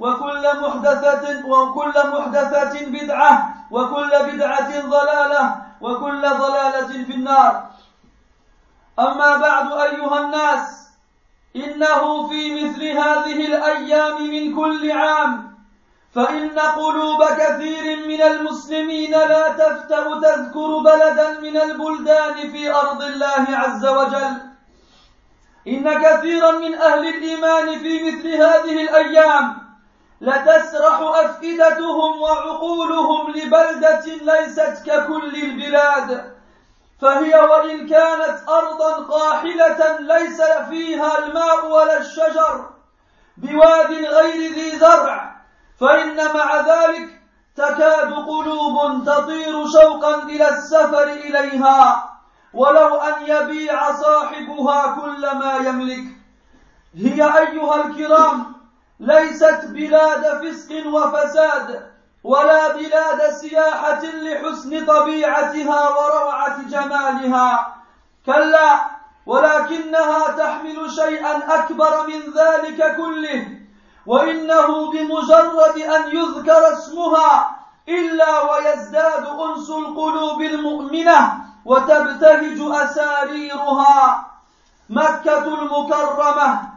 وكل محدثة وكل محدثة بدعة وكل بدعة ضلالة وكل ضلالة في النار. أما بعد أيها الناس إنه في مثل هذه الأيام من كل عام فإن قلوب كثير من المسلمين لا تفتأ تذكر بلدا من البلدان في أرض الله عز وجل. إن كثيرا من أهل الإيمان في مثل هذه الأيام لتسرح أفئدتهم وعقولهم لبلدة ليست ككل البلاد فهي وإن كانت أرضا قاحلة ليس فيها الماء ولا الشجر بواد غير ذي زرع فإن مع ذلك تكاد قلوب تطير شوقا إلى السفر إليها ولو أن يبيع صاحبها كل ما يملك. هي أيها الكرام ليست بلاد فسق وفساد ولا بلاد سياحة لحسن طبيعتها وروعة جمالها. كلا ولكنها تحمل شيئا أكبر من ذلك كله وإنه بمجرد أن يذكر اسمها إلا ويزداد أنس القلوب المؤمنة وتبتهج أساريرها. مكة المكرمة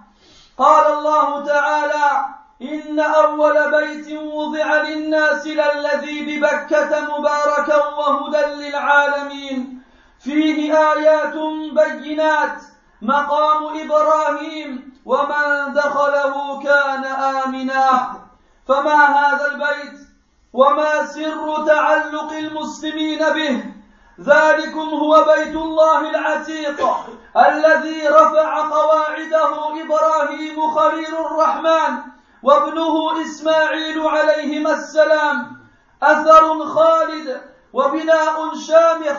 قال الله تعالى إن أول بيت وضع للناس للذي ببكة مباركا وهدى للعالمين. فيه آيات بينات مقام إبراهيم ومن دخله كان آمنا. فما هذا البيت؟ وما سر تعلق المسلمين به؟ ذلكم هو بيت الله العتيق. الذي رفع قواعده إبراهيم خليل الرحمن وابنه إسماعيل عليهما السلام أثر خالد وبناء شامخ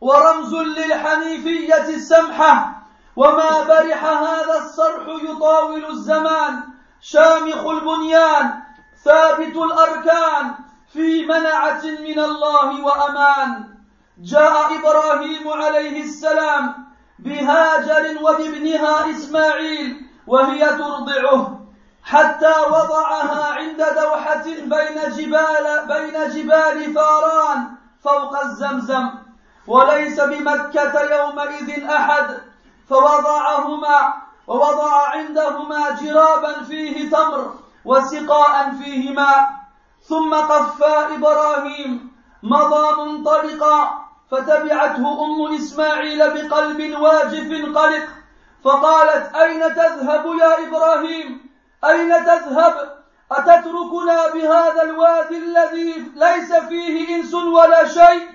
ورمز للحنيفية السمحة. وما برح هذا الصرح يطاول الزمان شامخ البنيان ثابت الأركان في منعة من الله وأمان. جاء إبراهيم عليه السلام بهاجر وبابنها إسماعيل وهي ترضعه. حتى وضعها عند دوحة بين جبال بين جبال فاران فوق الزمزم. وليس بمكة يومئذ أحد. فوضعهما ووضع عندهما جرابا فيه تمر وسقاء فيه ماء ثم قفى إبراهيم مضى منطلقا. فتبعته أم إسماعيل بقلب واجف قلق فقالت أين تذهب يا إبراهيم؟ أين تذهب؟ أتتركنا بهذا الوادي الذي ليس فيه إنس ولا شيء؟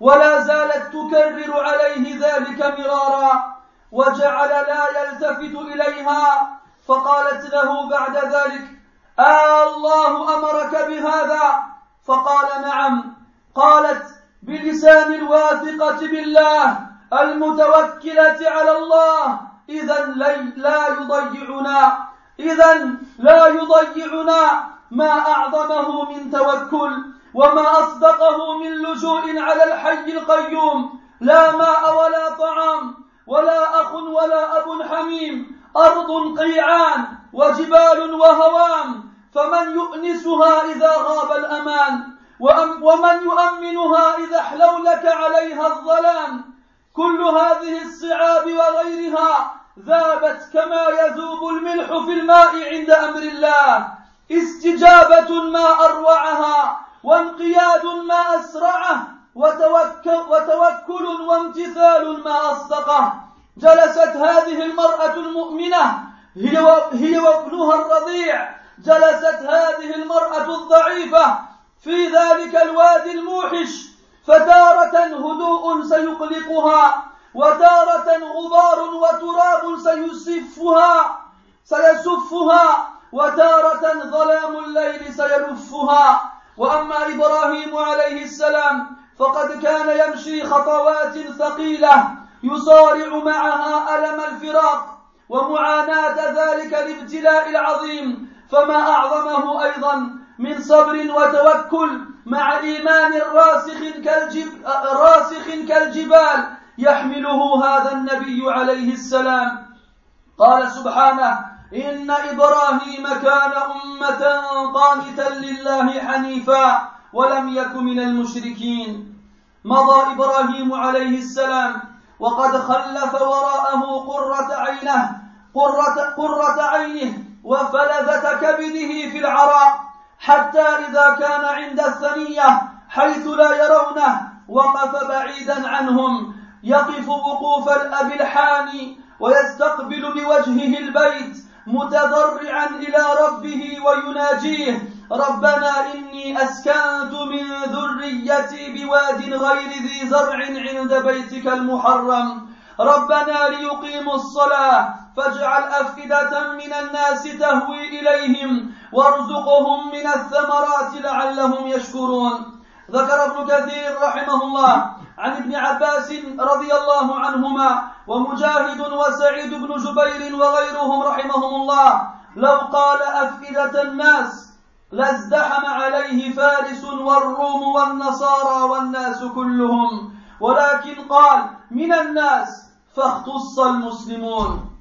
ولا زالت تكرر عليه ذلك مرارا وجعل لا يلتفت إليها فقالت له بعد ذلك آه الله أمرك بهذا؟ فقال نعم. قالت بلسان الواثقة بالله المتوكلة على الله. إذا لا يضيعنا. إذا لا يضيعنا ما أعظمه من توكل وما أصدقه من لجوء على الحي القيوم. لا ماء ولا طعام ولا أخ ولا أب حميم. أرض قيعان وجبال وهوام. فمن يؤنسها إذا غاب الأمان. ومن يؤمنها إذا احلولك عليها الظلام كل هذه الصعاب وغيرها ذابت كما يذوب الملح في الماء عند أمر الله. استجابة ما أروعها وانقياد ما أسرعه وتوكل, وتوكل وامتثال ما أصدقه. جلست هذه المرأة المؤمنة هي وابنها الرضيع. جلست هذه المرأة الضعيفة في ذلك الوادي الموحش فتارة هدوء سيقلقها وتارة غبار وتراب سيسفها سيسفها وتارة ظلام الليل سيلفها. وأما إبراهيم عليه السلام فقد كان يمشي خطوات ثقيلة يصارع معها ألم الفراق ومعاناة ذلك الابتلاء العظيم فما أعظمه أيضا من صبر وتوكل مع إيمان راسخ كالجب راسخ كالجبال يحمله هذا النبي عليه السلام. قال سبحانه إن إبراهيم كان أمة قانتا لله حنيفا ولم يك من المشركين. مضى إبراهيم عليه السلام وقد خلف وراءه قرة عينه قرة, قرة عينه وفلذة كبده في العراء. حتى إذا كان عند الثنية حيث لا يرونه وقف بعيدا عنهم. يقف وقوف الأب الحاني ويستقبل بوجهه البيت متضرعا إلى ربه ويناجيه. ربنا إني أسكنت من ذريتي بواد غير ذي زرع عند بيتك المحرم. ربنا ليقيموا الصلاة فاجعل أفئدة من الناس تهوي إليهم. وارزقهم من الثمرات لعلهم يشكرون. ذكر ابن كثير رحمه الله عن ابن عباس رضي الله عنهما ومجاهد وسعيد بن جبير وغيرهم رحمهم الله لو قال أفئدة الناس لازدحم عليه فارس والروم والنصارى والناس كلهم ولكن قال من الناس فاختص المسلمون.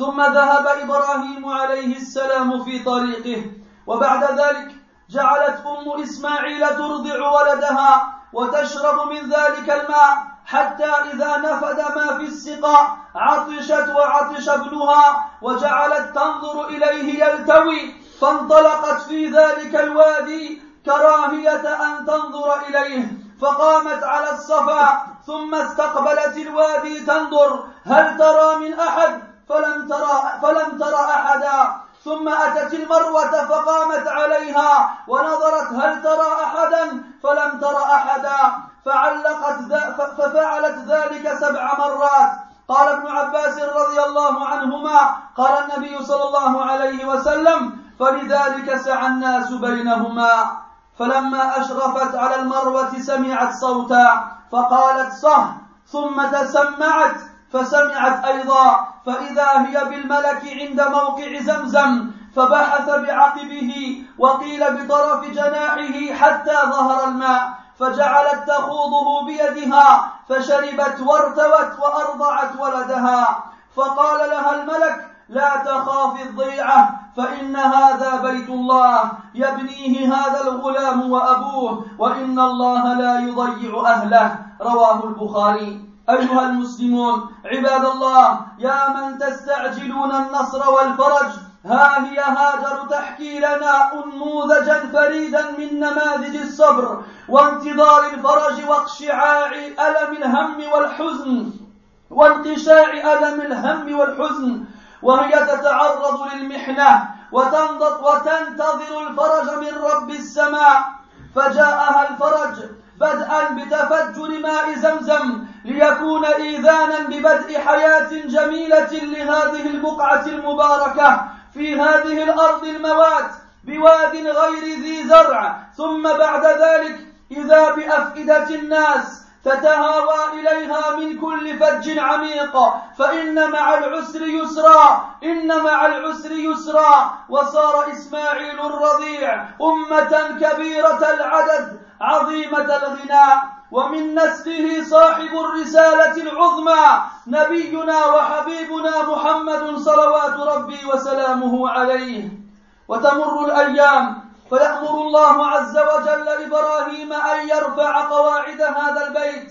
ثم ذهب إبراهيم عليه السلام في طريقه وبعد ذلك جعلت أم إسماعيل ترضع ولدها وتشرب من ذلك الماء حتى إذا نفد ما في السقاء عطشت وعطش ابنها وجعلت تنظر إليه يلتوي فانطلقت في ذلك الوادي كراهية أن تنظر إليه فقامت على الصفا ثم استقبلت الوادي تنظر هل ترى من أحد؟ فلم ترى فلم ترى أحدا. ثم أتت المروة فقامت عليها ونظرت هل ترى أحدا؟ فلم ترى أحدا. فعلقت ففعلت ذلك سبع مرات. قال ابن عباس رضي الله عنهما قال النبي صلى الله عليه وسلم فلذلك سعى الناس بينهما. فلما أشرفت على المروة سمعت صوتا فقالت صه ثم تسمعت. فسمعت أيضا فإذا هي بالملك عند موقع زمزم فبحث بعقبه وقيل بطرف جناحه حتى ظهر الماء فجعلت تخوضه بيدها فشربت وارتوت وأرضعت ولدها فقال لها الملك لا تخاف الضيعة فإن هذا بيت الله يبنيه هذا الغلام وأبوه وإن الله لا يضيع أهله رواه البخاري. أيها المسلمون عباد الله يا من تستعجلون النصر والفرج ها هي هاجر تحكي لنا انموذجا فريدا من نماذج الصبر وانتظار الفرج واقشعاع ألم الهم والحزن وانقشاع ألم الهم والحزن وهي تتعرض للمحنة وتنتظر الفرج من رب السماء فجاءها الفرج بدءا بتفجر ماء زمزم ليكون إيذانا ببدء حياة جميلة لهذه البقعة المباركة في هذه الأرض الموات بواد غير ذي زرع. ثم بعد ذلك إذا بأفئدة الناس تتهاوى إليها من كل فج عميق. فإن مع العسر يسرا إن مع العسر يسرا. وصار إسماعيل الرضيع أمة كبيرة العدد عظيمة الغناء. ومن نسله صاحب الرسالة العظمى نبينا وحبيبنا محمد صلوات ربي وسلامه عليه. وتمر الأيام فيأمر الله عز وجل إبراهيم أن يرفع قواعد هذا البيت.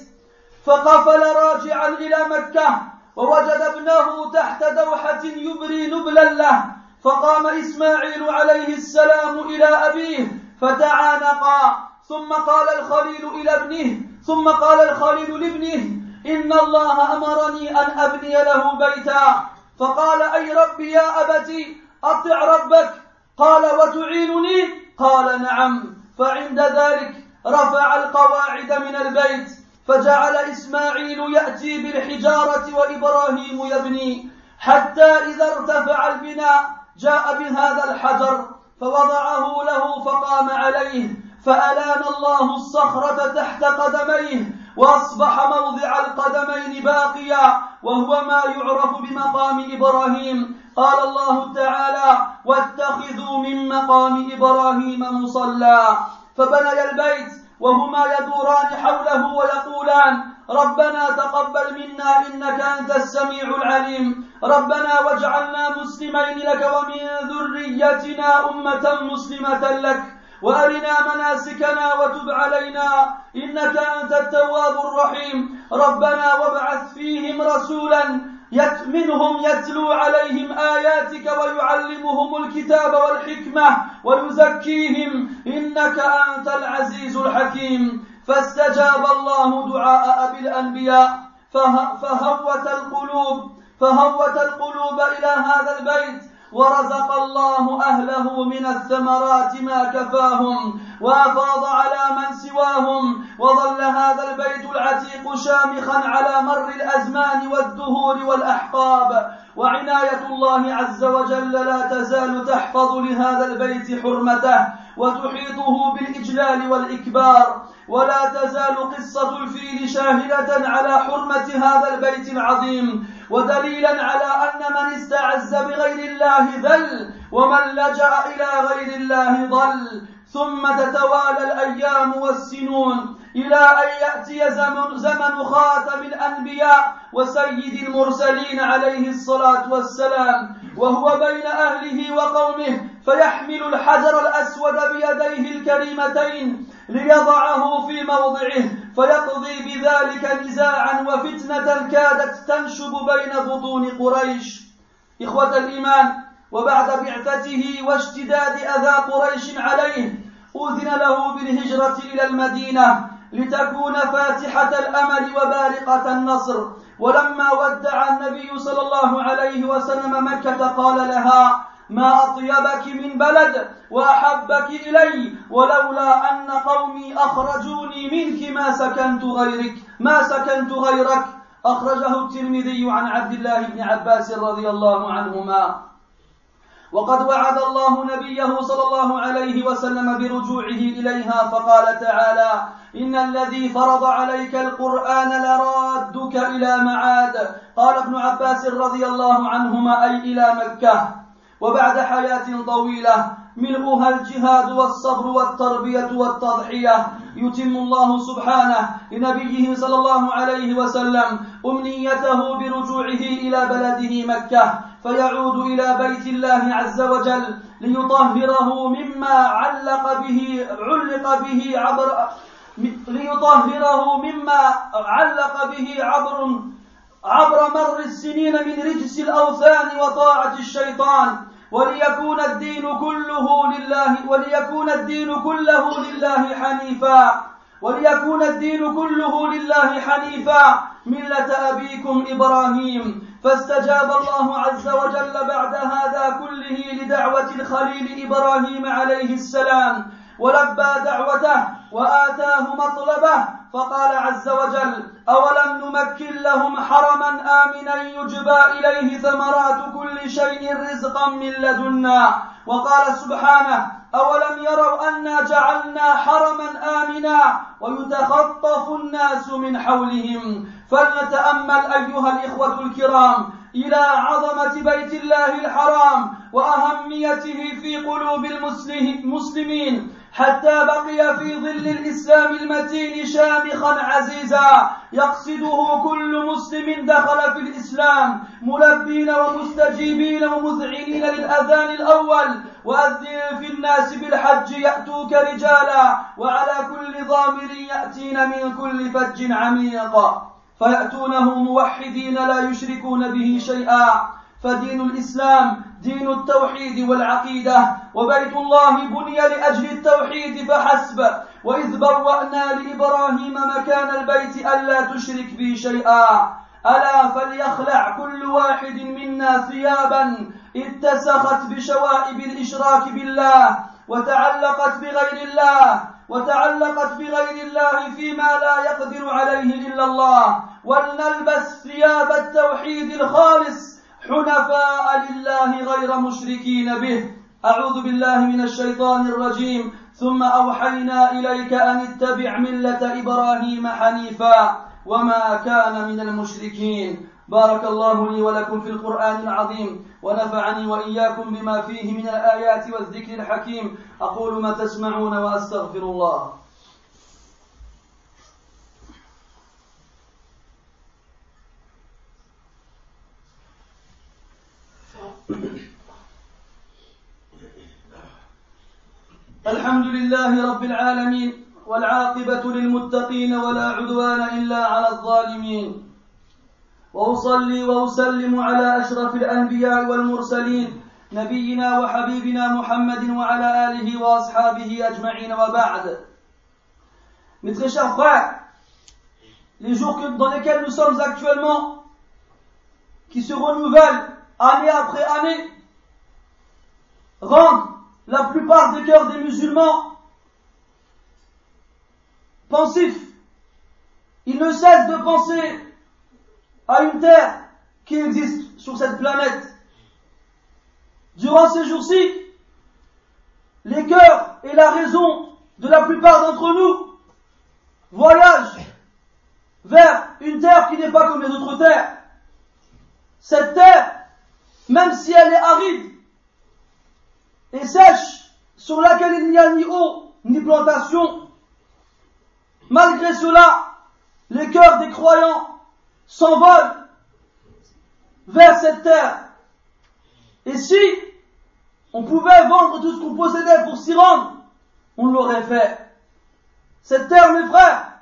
فقفل راجعا إلى مكة ووجد ابنه تحت دوحة يبري نبلا له. فقام إسماعيل عليه السلام إلى أبيه فتعانقا ثم قال الخليل إلى ابنه ثم قال الخليل لابنه إن الله أمرني أن أبني له بيتا. فقال أي ربي يا أبتي أطع ربك. قال وتعينني؟ قال نعم. فعند ذلك رفع القواعد من البيت فجعل إسماعيل يأتي بالحجارة وإبراهيم يبني. حتى إذا ارتفع البناء جاء بهذا الحجر فوضعه له فقام عليه. فألان الله الصخرة تحت قدميه وأصبح موضع القدمين باقيا وهو ما يعرف بمقام إبراهيم. قال الله تعالى واتخذوا من مقام إبراهيم مصلى. فبني البيت وهما يدوران حوله ويقولان ربنا تقبل منا إنك أنت السميع العليم. ربنا واجعلنا مسلمين لك ومن ذريتنا أمة مسلمة لك. وأرنا مناسكنا وتب علينا إنك أنت التواب الرحيم. ربنا وابعث فيهم رسولا يت منهم يتلو عليهم آياتك ويعلمهم الكتاب والحكمة ويزكيهم إنك أنت العزيز الحكيم. فاستجاب الله دعاء أبي الأنبياء. فهوت القلوب فهوت القلوب إلى هذا البيت. ورزق الله أهله من الثمرات ما كفاهم وأفاض على من سواهم وظل هذا البيت العتيق شامخا على مر الأزمان والدهور والأحقاب. وعناية الله عز وجل لا تزال تحفظ لهذا البيت حرمته وتحيطه بالإجلال والإكبار. ولا تزال قصة الفيل شاهدة على حرمة هذا البيت العظيم. ودليلا على أن من استعز بغير الله ذل ومن لجأ إلى غير الله ضل. ثم تتوالى الأيام والسنون. إلى أن يأتي زمن, زمن خاتم الأنبياء وسيد المرسلين عليه الصلاة والسلام وهو بين أهله وقومه فيحمل الحجر الأسود بيديه الكريمتين ليضعه في موضعه فيقضي بذلك نزاعا وفتنة كادت تنشب بين بطون قريش. إخوة الإيمان وبعد بعثته واشتداد أذى قريش عليه أذن له بالهجرة إلى المدينة لتكون فاتحة الأمل وبارقه النصر. ولما ودع النبي صلى الله عليه وسلم مكة قال لها ما أطيبك من بلد وأحبك إلي ولولا أن قومي أخرجوني منك ما سكنت غيرك ما سكنت غيرك. أخرجه الترمذي عن عبد الله بن عباس رضي الله عنهما. وقد وعد الله نبيه صلى الله عليه وسلم برجوعه إليها فقال تعالى إن الذي فرض عليك القرآن لرادك إلى معاد. قال ابن عباس رضي الله عنهما أي إلى مكة. وبعد حياة طويلة ملؤها الجهاد والصبر والتربية والتضحية. يتم الله سبحانه لنبيه صلى الله عليه وسلم أمنيته برجوعه إلى بلده مكة فيعود إلى بيت الله عز وجل ليطهره مما علق به علق به عبر ليطهره مما علق به عبر عبر مر السنين من رجس الأوثان وطاعة الشيطان. وليكون الدين كله لله وليكون الدين كله لله حنيفا. وليكون الدين كله لله حنيفا. ملة أبيكم إبراهيم. فاستجاب الله عز وجل بعد هذا كله لدعوة الخليل إبراهيم عليه السلام. ولبى دعوته وآتاه مطلبه فقال عز وجل أولم نمكن لهم حرما آمنا يجبى إليه ثمرات كل شيء رزقا من لدنا. وقال سبحانه أولم يروا أنا جعلنا حرما آمنا ويتخطف الناس من حولهم. فلنتأمل أيها الإخوة الكرام إلى عظمة بيت الله الحرام وأهميته في قلوب المسلمين حتى بقي في ظل الإسلام المتين شامخا عزيزا يقصده كل مسلم دخل في الإسلام ملبين ومستجيبين ومذعنين للأذان الأول وأذن في الناس بالحج يأتوك رجالا وعلى كل ضامر يأتين من كل فج عميق. فيأتونه موحدين لا يشركون به شيئا. فدين الإسلام دين التوحيد والعقيدة. وبيت الله بني لأجل التوحيد فحسب. وإذ بوأنا لإبراهيم مكان البيت ألا تشرك بي شيئا. ألا فليخلع كل واحد منا ثيابا. اتسخت بشوائب الإشراك بالله. وتعلقت بغير الله. وتعلقت بغير الله فيما لا يقدر عليه إلا الله. ولنلبس ثياب التوحيد الخالص حنفاء لله غير مشركين به. أعوذ بالله من الشيطان الرجيم. ثم أوحينا إليك أن اتبع ملة إبراهيم حنيفا. وما كان من المشركين. بارك الله لي ولكم في القرآن العظيم. ونفعني وإياكم بما فيه من الآيات والذكر الحكيم. أقول ما تسمعون وأستغفر الله. الحمد لله رب العالمين والعاقبة للمتقين ولا عدوان إلا على الظالمين. وأصلي وأسلم على أشرف الأنبياء والمرسلين نبينا وحبيبنا محمد وعلى آله وأصحابه أجمعين. وبعد Mes très les jours dans lesquels nous sommes actuellement, qui se renouvellent année après année, rendent la plupart des cœurs des musulmans pensifs. Ils ne cessent de penser à une terre qui existe sur cette planète. Durant ces jours-ci, les cœurs et la raison de la plupart d'entre nous voyagent vers une terre qui n'est pas comme les autres terres. Cette terre, même si elle est aride et sèche, sur laquelle il n'y a ni eau ni plantation, malgré cela, les cœurs des croyants s'envole vers cette terre. Et si on pouvait vendre tout ce qu'on possédait pour s'y rendre, on l'aurait fait. Cette terre, mes frères,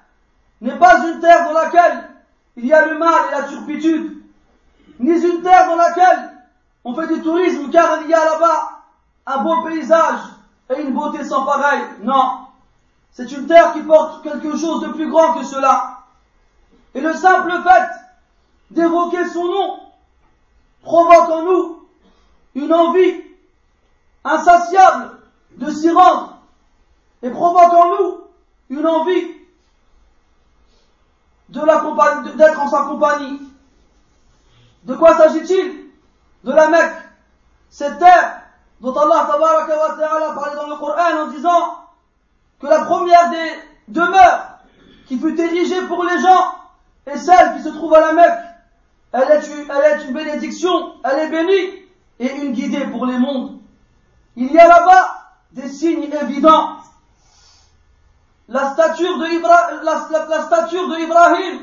n'est pas une terre dans laquelle il y a le mal et la turpitude, ni une terre dans laquelle on fait du tourisme car il y a là-bas un beau paysage et une beauté sans pareil. Non. C'est une terre qui porte quelque chose de plus grand que cela. Et le simple fait d'évoquer son nom provoque en nous une envie insatiable de s'y rendre et provoque en nous une envie d'être en sa compagnie. De quoi s'agit-il? De la Mecque, cette terre dont Allah wa parlait dans le Coran en disant que la première des demeures qui fut érigée pour les gens et celle qui se trouve à la Mecque, elle est, une, est bénédiction, elle est bénie et une guidée pour les mondes. Il y a là-bas des signes évidents. La stature de, Ibra, la, stature de Ibrahim,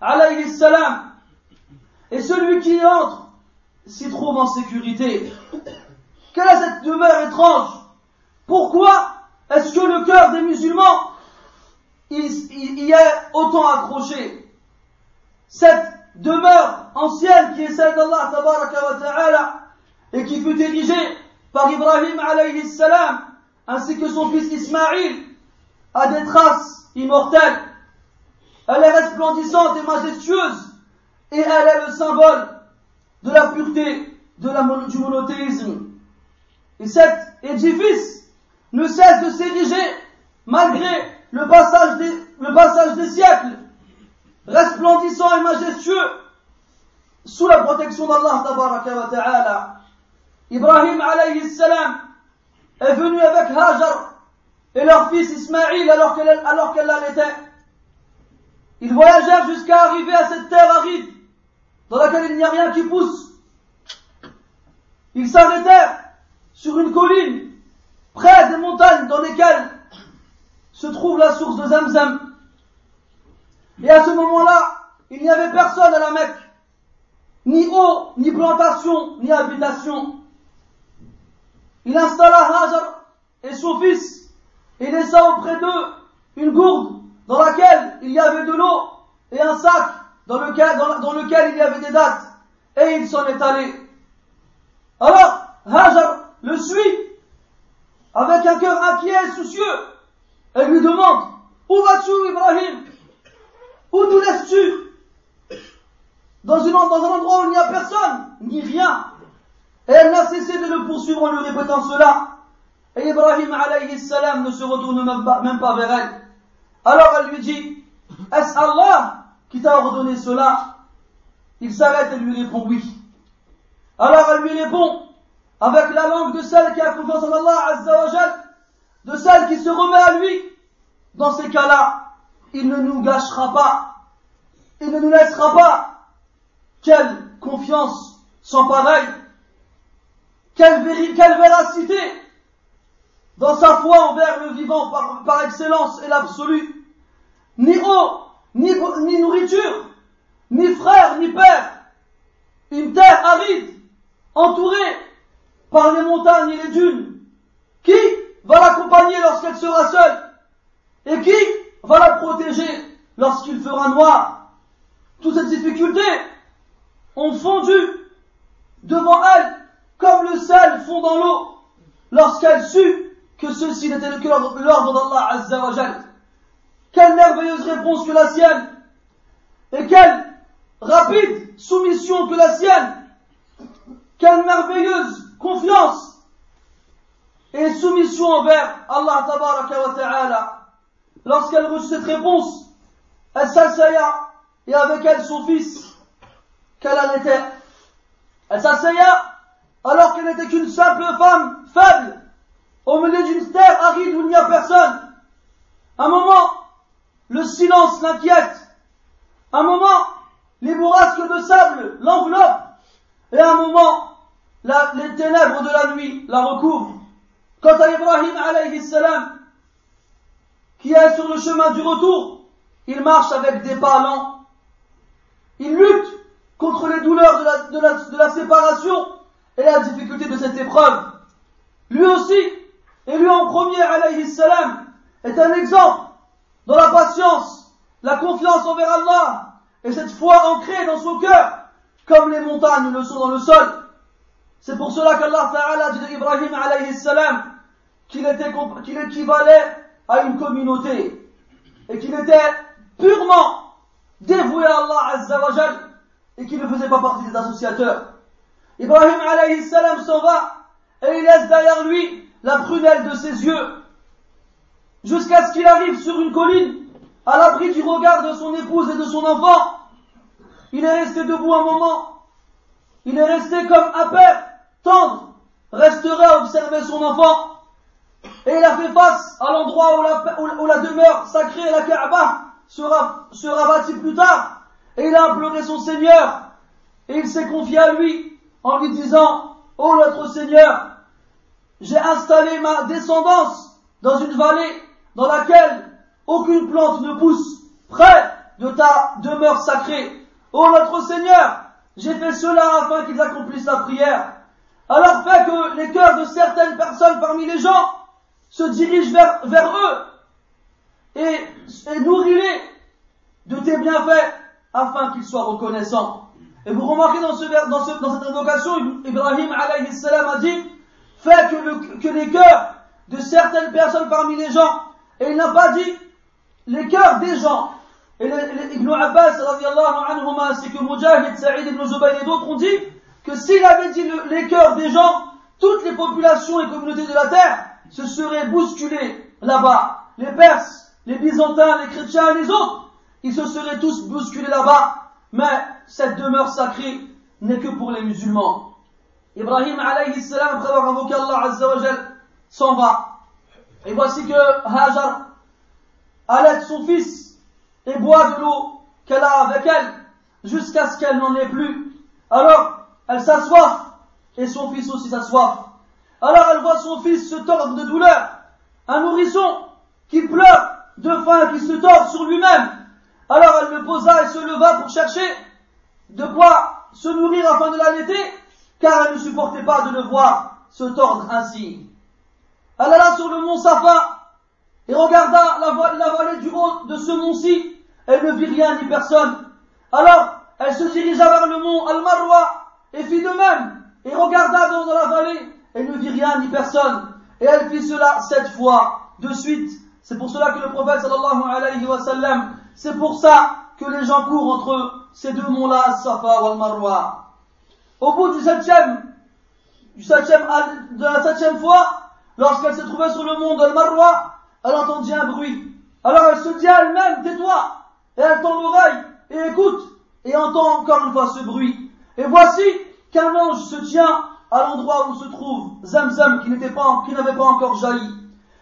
alayhi salam, et celui qui entre s'y trouve en sécurité. Quelle est cette demeure étrange? Pourquoi est-ce que le cœur des musulmans y est autant accroché? Cette demeure ancienne qui est celle d'Allah wa ta'ala et qui fut érigée par Ibrahim alayhi salam ainsi que son fils Ismaïl a des traces immortelles. Elle est resplendissante et majestueuse et elle est le symbole de la pureté du monothéisme. Et cet édifice ne cesse de s'ériger malgré le passage des, siècles resplendissant et majestueux, sous la protection d'Allah. Ibrahim alayhi salam est venu avec Hajar et leur fils Ismaïl alors qu'elle alors qu'elle l'allaitait. Ils voyagèrent jusqu'à arriver à cette terre aride il n'y a rien qui pousse. Ils s'arrêtèrent sur une colline, près des montagnes dans lesquelles se trouve la source de Zamzam. Et à ce moment-là, il n'y avait personne à la Mecque. Ni eau, ni plantation, ni habitation. Il installa Hajar et son fils et laissa auprès d'eux une gourde dans laquelle il y avait de l'eau et un sac dans lequel, dans, lequel il y avait des dates. Et il s'en est allé. Alors, Hajar le suit avec un cœur inquiet et soucieux. Elle lui demande, où vas-tu Ibrahim? Où nous laisses-tu? Dans, dans un endroit où il n'y a personne, ni rien. Et elle n'a cessé de le poursuivre en lui répétant cela. Et Ibrahim alayhi salam ne se retourne même pas, même pas vers elle. Alors elle lui dit, est-ce Allah qui t'a ordonné cela Il s'arrête et lui répond oui. Alors elle lui répond, avec la langue de celle qui a confiance en Allah Azza de celle qui se remet à lui. Dans ces cas-là, il ne nous gâchera pas, il ne nous laissera pas. Quelle confiance sans pareil, quelle, quelle véracité dans sa foi envers le vivant par, excellence et l'absolu. Ni eau, ni, nourriture, ni frère, ni père. Une terre aride, entourée par les montagnes et les dunes. Qui va l'accompagner lorsqu'elle sera seule? Et qui va la protéger lorsqu'il fera noir? Toutes ces difficultés ont fondu devant elle comme le sel fond dans l'eau lorsqu'elle sut que ceci n'était que l'ordre d'Allah Azza Quelle merveilleuse réponse que la sienne et quelle rapide soumission que la sienne quelle merveilleuse confiance et soumission envers Allah wa ta'ala. Lorsqu'elle reçut cette réponse, elle s'assaya et avec elle son fils, qu'elle était. Elle s'assaya alors qu'elle n'était qu'une simple femme faible, au milieu d'une terre aride où il n'y a personne. Un moment, le silence l'inquiète. Un moment, les bourrasques de sable l'enveloppent. Et un moment, les ténèbres de la nuit la recouvrent. Quant à Ibrahim alayhi salam, qui est sur le chemin du retour, il marche avec des pas lents. Il lutte contre les douleurs de la, de la, de la séparation et la difficulté de cette épreuve. Lui aussi, et lui en premier alayhi salam, est un exemple dans la patience, la confiance envers Allah et cette foi ancrée dans son cœur, comme les montagnes le sont dans le sol. C'est pour cela qu'Allah Ta'ala dit d'Ibrahim alayhi salam qu'il était, qu'il équivalait à une communauté et qu'il était purement dévoué à Allah Azza wa et qu'il ne faisait pas partie des associateurs. Ibrahim alayhi salam s'en va et il laisse derrière lui la prunelle de ses yeux jusqu'à ce qu'il arrive sur une colline à l'abri du regard de son épouse et de son enfant. Il est resté debout un moment. Il est resté comme un père tendre resterait à observer son enfant. Et il a fait face à l'endroit où la, demeure sacrée, la Kaaba, sera, sera bâtie plus tard. Et il a imploré son Seigneur. Et il s'est confié à lui en lui disant, Ô notre Seigneur, j'ai installé ma descendance dans une vallée dans laquelle aucune plante ne pousse, près de ta demeure sacrée. Ô notre Seigneur, j'ai fait cela afin qu'ils accomplissent la prière alors fait que les cœurs de certaines personnes parmi les gens se dirigent vers, vers eux et, et nourris-les de tes bienfaits afin qu'ils soient reconnaissants. Et vous remarquez dans, ce, dans, ce, dans cette invocation, Ibrahim alayhi salam a dit, fait que, le, que les cœurs de certaines personnes parmi les gens, et il n'a pas dit les cœurs des gens. Et Ibn Abbas, anhu, ainsi que Mujahid, Saïd ibn Zubayr et d'autres ont dit, que s'il avait dit les cœurs des gens, toutes les populations et communautés de la terre se seraient bousculées là-bas. Les Perses, les Byzantins, les chrétiens et les autres, ils se seraient tous bousculés là-bas. Mais cette demeure sacrée n'est que pour les musulmans. Ibrahim après avoir invoqué Allah s'en va. Et voici que Hajar allait son fils et boit de l'eau qu'elle a avec elle jusqu'à ce qu'elle n'en ait plus. Alors, elle s'assoit et son fils aussi s'assoit. Alors elle voit son fils se tordre de douleur, un nourrisson qui pleure de faim, qui se tord sur lui-même. Alors elle le posa et se leva pour chercher de quoi se nourrir afin de l'allaiter, car elle ne supportait pas de le voir se tordre ainsi. Elle alla sur le mont Safa et regarda la, vallée du haut de ce mont-ci. Elle ne vit rien ni personne. Alors, elle se dirigea vers le mont Al-Marwa et fit de même et regarda dans la vallée. Elle ne vit rien ni personne. Et elle fit cela sept fois de suite. C'est pour cela que le prophète sallallahu alayhi wa sallam, c'est pour ça que les gens courent entre ces deux monts-là, Safa ou Al-Marwa. Au bout du septième, du septième, de la septième fois, lorsqu'elle se trouvait sur le mont Al-Marwa, elle entendit un bruit. Alors elle se dit à elle-même, tais-toi, et elle tend l'oreille, et écoute, et entend encore une fois ce bruit. Et voici qu'un ange se tient à l'endroit où se trouve Zamzam, qui n'était pas, qui n'avait pas encore jailli.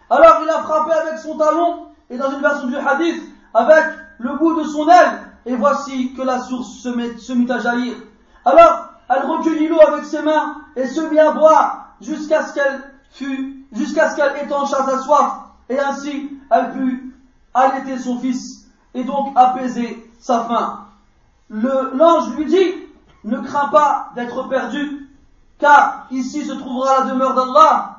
Alors il a frappé avec son talon, et dans une version du hadith, avec le bout de son aile, et voici que la source se, met, se mit à jaillir. Alors, elle recueillit l'eau avec ses mains, et se mit à boire, jusqu'à ce qu'elle fût, jusqu'à ce qu'elle étancha sa soif, et ainsi elle put allaiter son fils et donc apaiser sa faim. L'ange lui dit, ne crains pas d'être perdu, car ici se trouvera la demeure d'Allah.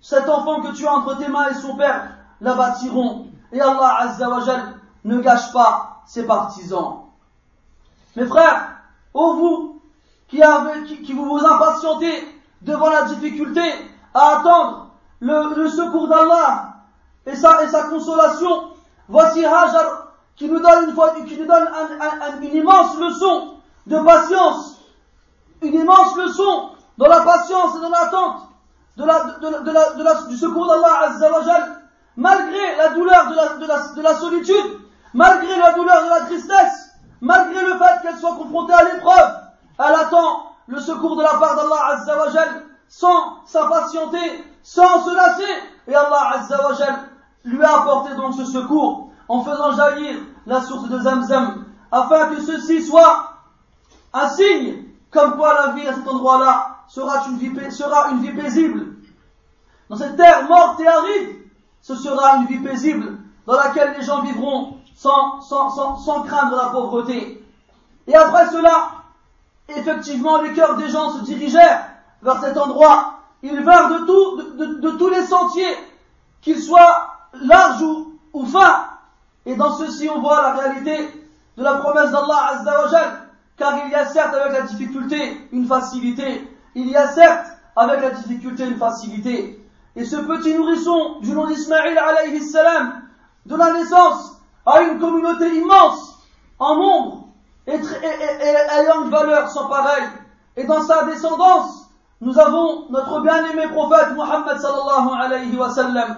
Cet enfant que tu as entre tes mains et son père la bâtiront. Et Allah Azzawajal ne gâche pas ses partisans. Mes frères, ô vous qui, avez, qui, vous vous impatientez devant la difficulté à attendre le secours d'Allah, et sa, sa consolation. Voici Hajar qui nous donne une qui nous donne une immense leçon de patience, une immense leçon dans la patience et dans l'attente du secours d'Allah Azzawajal, malgré la douleur de la, de la solitude, malgré la douleur de la tristesse, malgré le fait qu'elle soit confrontée à l'épreuve, elle attend le secours de la part d'Allah Azzawajal sans s'impatienter, sans se lasser, et Allah Azzawajal lui a apporté donc ce secours en faisant jaillir la source de Zamzam, afin que ceci soit un signe comme quoi la vie à cet endroit-là sera une vie, sera une vie paisible. Dans cette terre morte et aride, ce sera une vie paisible dans laquelle les gens vivront sans, sans, sans, sans craindre la pauvreté. Et après cela, effectivement, les cœurs des gens se dirigèrent vers cet endroit. Ils vinrent de, tous les sentiers, qu'ils soient large ou, ou fin. Et dans ceci, on voit la réalité de la promesse d'Allah Azzawajal. Car il y a certes avec la difficulté une facilité. Il y a certes avec la difficulté une facilité. Et ce petit nourrisson du nom d'Ismaïl alayhi salam de la naissance à une communauté immense, en nombre, et, ayant une valeur sans pareil. Et dans sa descendance, nous avons notre bien-aimé prophète Muhammad sallallahu alayhi wa sallam,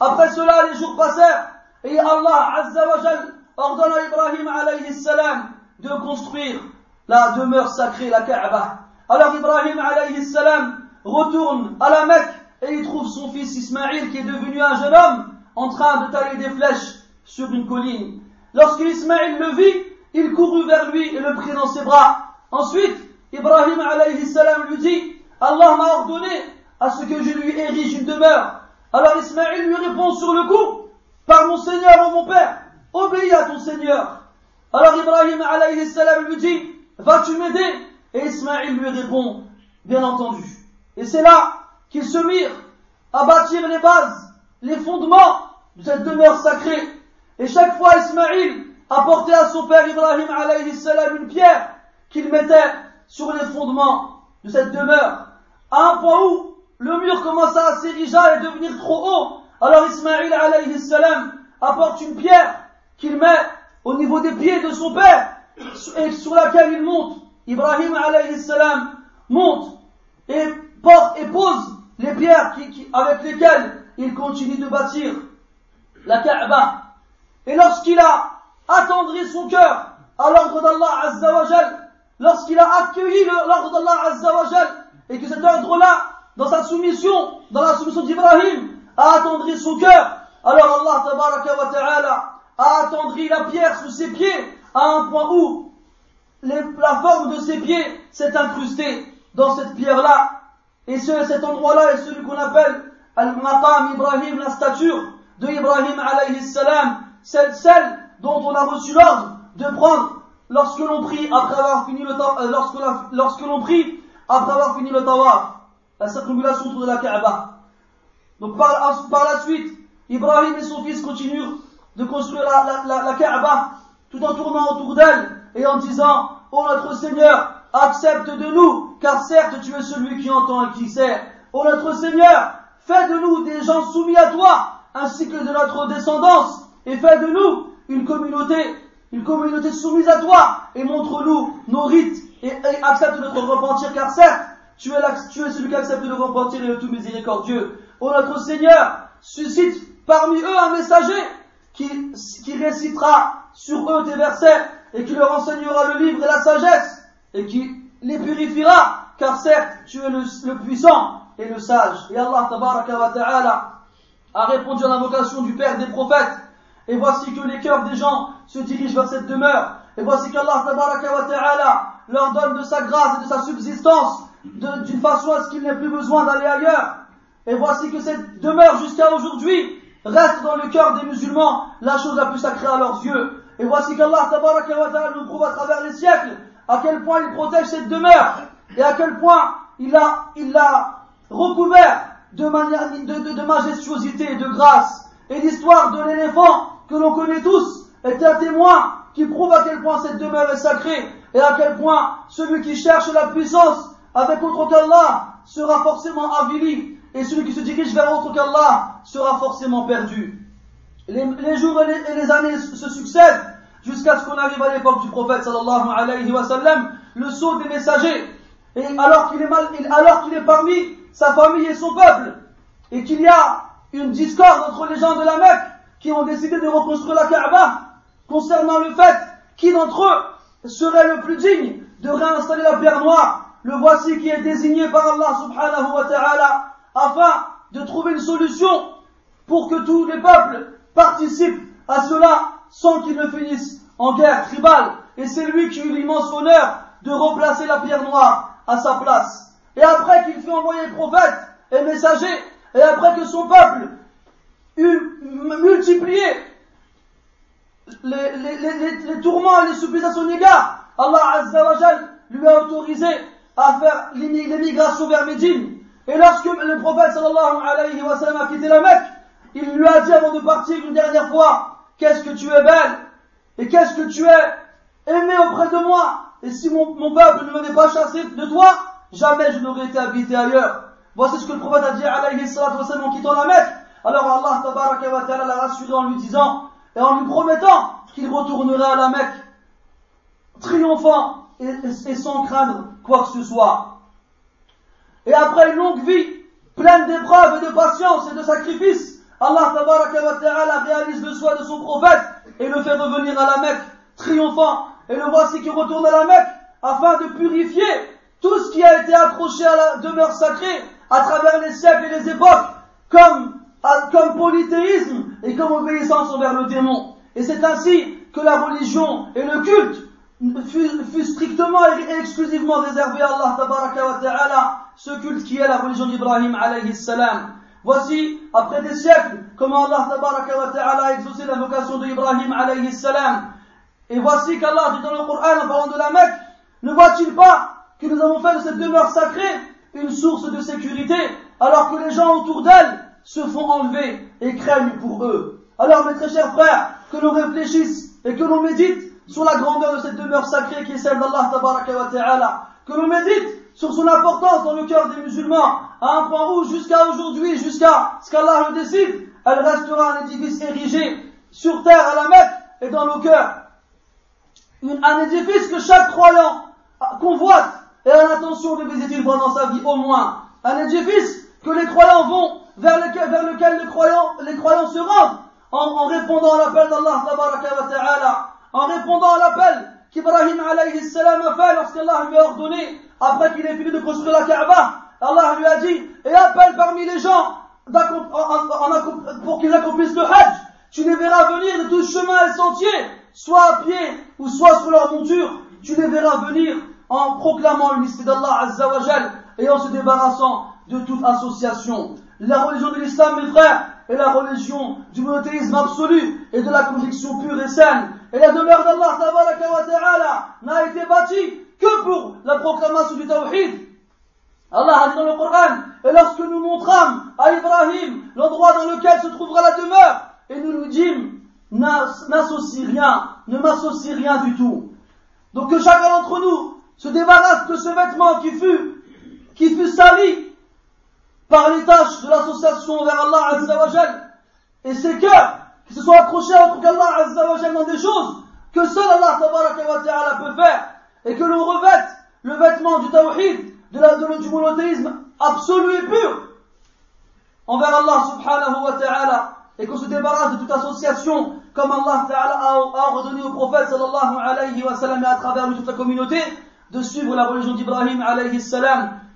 après cela, les jours passèrent et Allah Azzawajal ordonne à Ibrahim alayhi salam de construire la demeure sacrée, la Kaaba. Alors Ibrahim alayhi salam retourne à la Mecque et il trouve son fils Ismaïl qui est devenu un jeune homme en train de tailler des flèches sur une colline. Lorsque Ismaïl le vit, il courut vers lui et le prit dans ses bras. Ensuite, Ibrahim alayhi salam lui dit, Allah m'a ordonné à ce que je lui érige une demeure alors Ismaël lui répond sur le coup, par mon Seigneur ou mon Père, obéis à ton Seigneur. Alors Ibrahim alayhi salam lui dit, vas-tu m'aider? Et Ismaël lui répond, bien entendu. Et c'est là qu'ils se mirent à bâtir les bases, les fondements de cette demeure sacrée. Et chaque fois Ismaël apportait à son père Ibrahim alayhi salam une pierre qu'il mettait sur les fondements de cette demeure, à un point où le mur commença à s'ériger et devenir trop haut. Alors Ismaïl alayhi salam apporte une pierre qu'il met au niveau des pieds de son père et sur laquelle il monte. Ibrahim alayhi salam monte et porte et pose les pierres avec lesquelles il continue de bâtir la Kaaba. Et lorsqu'il a attendri son cœur à l'ordre d'Allah Azzawajal, lorsqu'il a accueilli l'ordre d'Allah Azzawajal, et que cet ordre-là dans sa soumission, dans la soumission d'Ibrahim, a attendri son cœur. Alors Allah wa ta'ala a attendri la pierre sous ses pieds à un point où la forme de ses pieds s'est incrustée dans cette pierre-là. Et ce, cet endroit-là est celui qu'on appelle Al-Maqam Ibrahim, la stature de Ibrahim alayhi salam, celle, celle dont on a reçu l'ordre de prendre lorsque l'on prie après avoir fini le euh, lorsque, lorsque l'on prie après avoir fini le tawaf, la circulation autour de la Kaaba. Donc par, la suite, Ibrahim et son fils continuent de construire la, Kaaba tout en tournant autour d'elle et en disant Ô notre Seigneur, accepte de nous, car certes tu es celui qui entend et qui sait. Ô notre Seigneur, fais de nous des gens soumis à toi, ainsi que de notre descendance, et fais de nous une communauté, une communauté soumise à toi, et montre-nous nos rites, et, accepte notre repentir, car certes, tu es, celui qui accepte de repentir et le tout miséricordieux. Ô notre Seigneur, suscite parmi eux un messager qui, qui récitera sur eux tes versets et qui leur enseignera le livre et la sagesse et qui les purifiera car certes tu es le, puissant et le sage. Et Allah wa ta'ala a répondu à l'invocation du Père des prophètes. Et voici que les cœurs des gens se dirigent vers cette demeure. Et voici qu'Allah wa ta'ala leur donne de sa grâce et de sa subsistance d'une façon à ce qu'il n'ait plus besoin d'aller ailleurs et voici que cette demeure jusqu'à aujourd'hui reste dans le cœur des musulmans la chose la plus sacrée à leurs yeux. Et voici qu'Allah nous prouve à travers les siècles à quel point il protège cette demeure et à quel point il l'a il recouvert de, manière, de, majestuosité et de grâce. Et l'histoire de l'éléphant que l'on connaît tous est un témoin qui prouve à quel point cette demeure est sacrée et à quel point celui qui cherche la puissance avec autre qu'Allah sera forcément avili et celui qui se dirige vers autre qu'Allah sera forcément perdu. Les, jours et les, années se succèdent jusqu'à ce qu'on arrive à l'époque du prophète sallallahu alayhi wa sallam, le sceau des messagers. Et alors qu'il est mal, alors qu'il est parmi sa famille et son peuple, et qu'il y a une discorde entre les gens de la Mecque qui ont décidé de reconstruire la Kaaba concernant le fait qui d'entre eux serait le plus digne de réinstaller la pierre noire. Le voici qui est désigné par Allah subhanahu wa ta'ala afin de trouver une solution pour que tous les peuples participent à cela sans qu'ils ne finissent en guerre tribale. Et c'est lui qui eut l'immense honneur de replacer la pierre noire à sa place. Et après qu'il fut envoyé prophète et messager, et après que son peuple eut multiplié les, les, tourments et les supplices à son égard, Allah lui a autorisé à faire l'émigration vers Médine. Et lorsque le prophète sallallahu alayhi wa sallam a quitté la Mecque, il lui a dit avant de partir une dernière fois, qu'est-ce que tu es belle et qu'est-ce que tu es aimé auprès de moi? Et si mon, peuple ne m'avait pas chassé de toi, jamais je n'aurais été habité ailleurs. Voici ce que le prophète a dit alayhi en quittant la Mecque. Alors Allah tabaraka wa l'a rassuré en lui disant et en lui promettant qu'il retournerait à la Mecque triomphant et sans craindre quoi que ce soit. Et après une longue vie, pleine d'épreuves et de patience et de sacrifices, Allah ta'ala réalise le souhait de son prophète et le fait revenir à la Mecque, triomphant. Et le voici qui retourne à la Mecque afin de purifier tout ce qui a été accroché à la demeure sacrée à travers les siècles et les époques, comme, comme polythéisme et comme obéissance envers le démon. Et c'est ainsi que la religion et le culte fut, strictement et exclusivement réservé à Allah ta'ala, ce culte qui est la religion d'Ibrahim alayhi salam. Voici, après des siècles, comment Allah ta'ala a exaucé la vocation d'Ibrahim alayhi salam. Et voici qu'Allah dit dans le Coran en parlant de la Mecque, ne voit-il pas que nous avons fait de cette demeure sacrée une source de sécurité, alors que les gens autour d'elle se font enlever et craignent pour eux. Alors mes très chers frères, que l'on réfléchisse et que l'on médite sur la grandeur de cette demeure sacrée qui est celle d'Allah ta'ala, que l'on médite sur son importance dans le cœur des musulmans, à un point où jusqu'à aujourd'hui, jusqu'à ce qu'Allah le décide, elle restera un édifice érigé sur terre à la Mecque et dans nos cœurs. un édifice que chaque croyant convoite et a l'intention de visiter pendant sa vie au moins. Un édifice que les croyants vont, vers lequel, les croyants, les croyants se rendent. En, répondant à l'appel d'Allah en répondant à l'appel qu'Ibrahim a fait lorsqu'Allah lui a ordonné, après qu'il ait fini de construire la Kaaba, Allah lui a dit, et appelle parmi les gens pour qu'ils accomplissent le Hajj, tu les verras venir de tout chemin et sentier, soit à pied ou soit sur leur monture, tu les verras venir en proclamant l'unité d'Allah et en se débarrassant de toute association. La religion de l'islam, mes frères, est la religion du monothéisme absolu et de la conviction pure et saine. Et la demeure d'Allah n'a été bâtie que pour la proclamation du tawhid. Allah a dit dans le Coran, et lorsque nous montrâmes à Ibrahim l'endroit dans lequel se trouvera la demeure, et nous nous dîmes, n'associe rien, ne m'associe rien du tout. Donc que chacun d'entre nous se débarrasse de ce vêtement qui fut, qui fut sali par les tâches de l'association vers Allah Azzawajal, et ses cœurs qui se sont accrochés à autre qu'Allah Azzawajal dans des choses que seul Allah Ta'ala peut faire, et que l'on revête le vêtement du tawhid, de la, de, du monothéisme absolu et pur envers Allah subhanahu wa ta'ala et qu'on se débarrasse de toute association comme Allah ta'ala a, ordonné au prophète sallallahu alayhi wa sallam et à travers toute la communauté de suivre la religion d'Ibrahim alayhi salam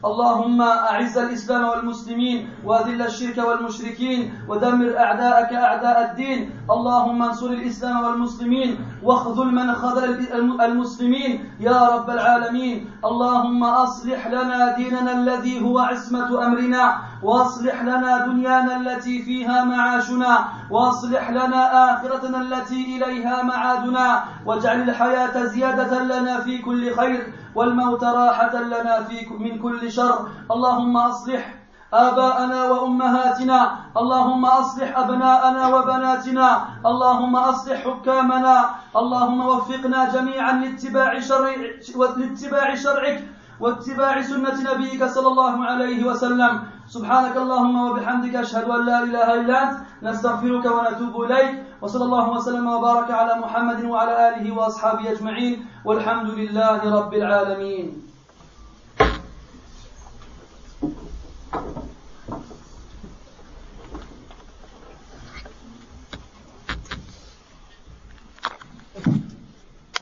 اللهم أعز الإسلام والمسلمين وأذل الشرك والمشركين ودمر أعداءك أعداء الدين. اللهم انصر الإسلام والمسلمين واخذل من خذل المسلمين. يا رب العالمين. اللهم أصلح لنا ديننا الذي هو عصمة أمرنا. واصلح لنا دنيانا التي فيها معاشنا واصلح لنا آخرتنا التي إليها معادنا واجعل الحياة زيادة لنا في كل خير والموت راحة لنا في من كل شر. اللهم أصلح آباءنا وأمهاتنا اللهم أصلح أبناءنا وبناتنا اللهم أصلح حكامنا اللهم وفقنا جميعا لاتباع شرع لاتباع شرعك واتباع سنة نبيك صلى الله عليه وسلم. سبحانك اللهم وبحمدك أشهد أن لا إله إلا أنت نستغفرك ونتوب إليك وصلى الله وسلم وبارك على محمد وعلى آله وأصحابه أجمعين والحمد لله رب العالمين.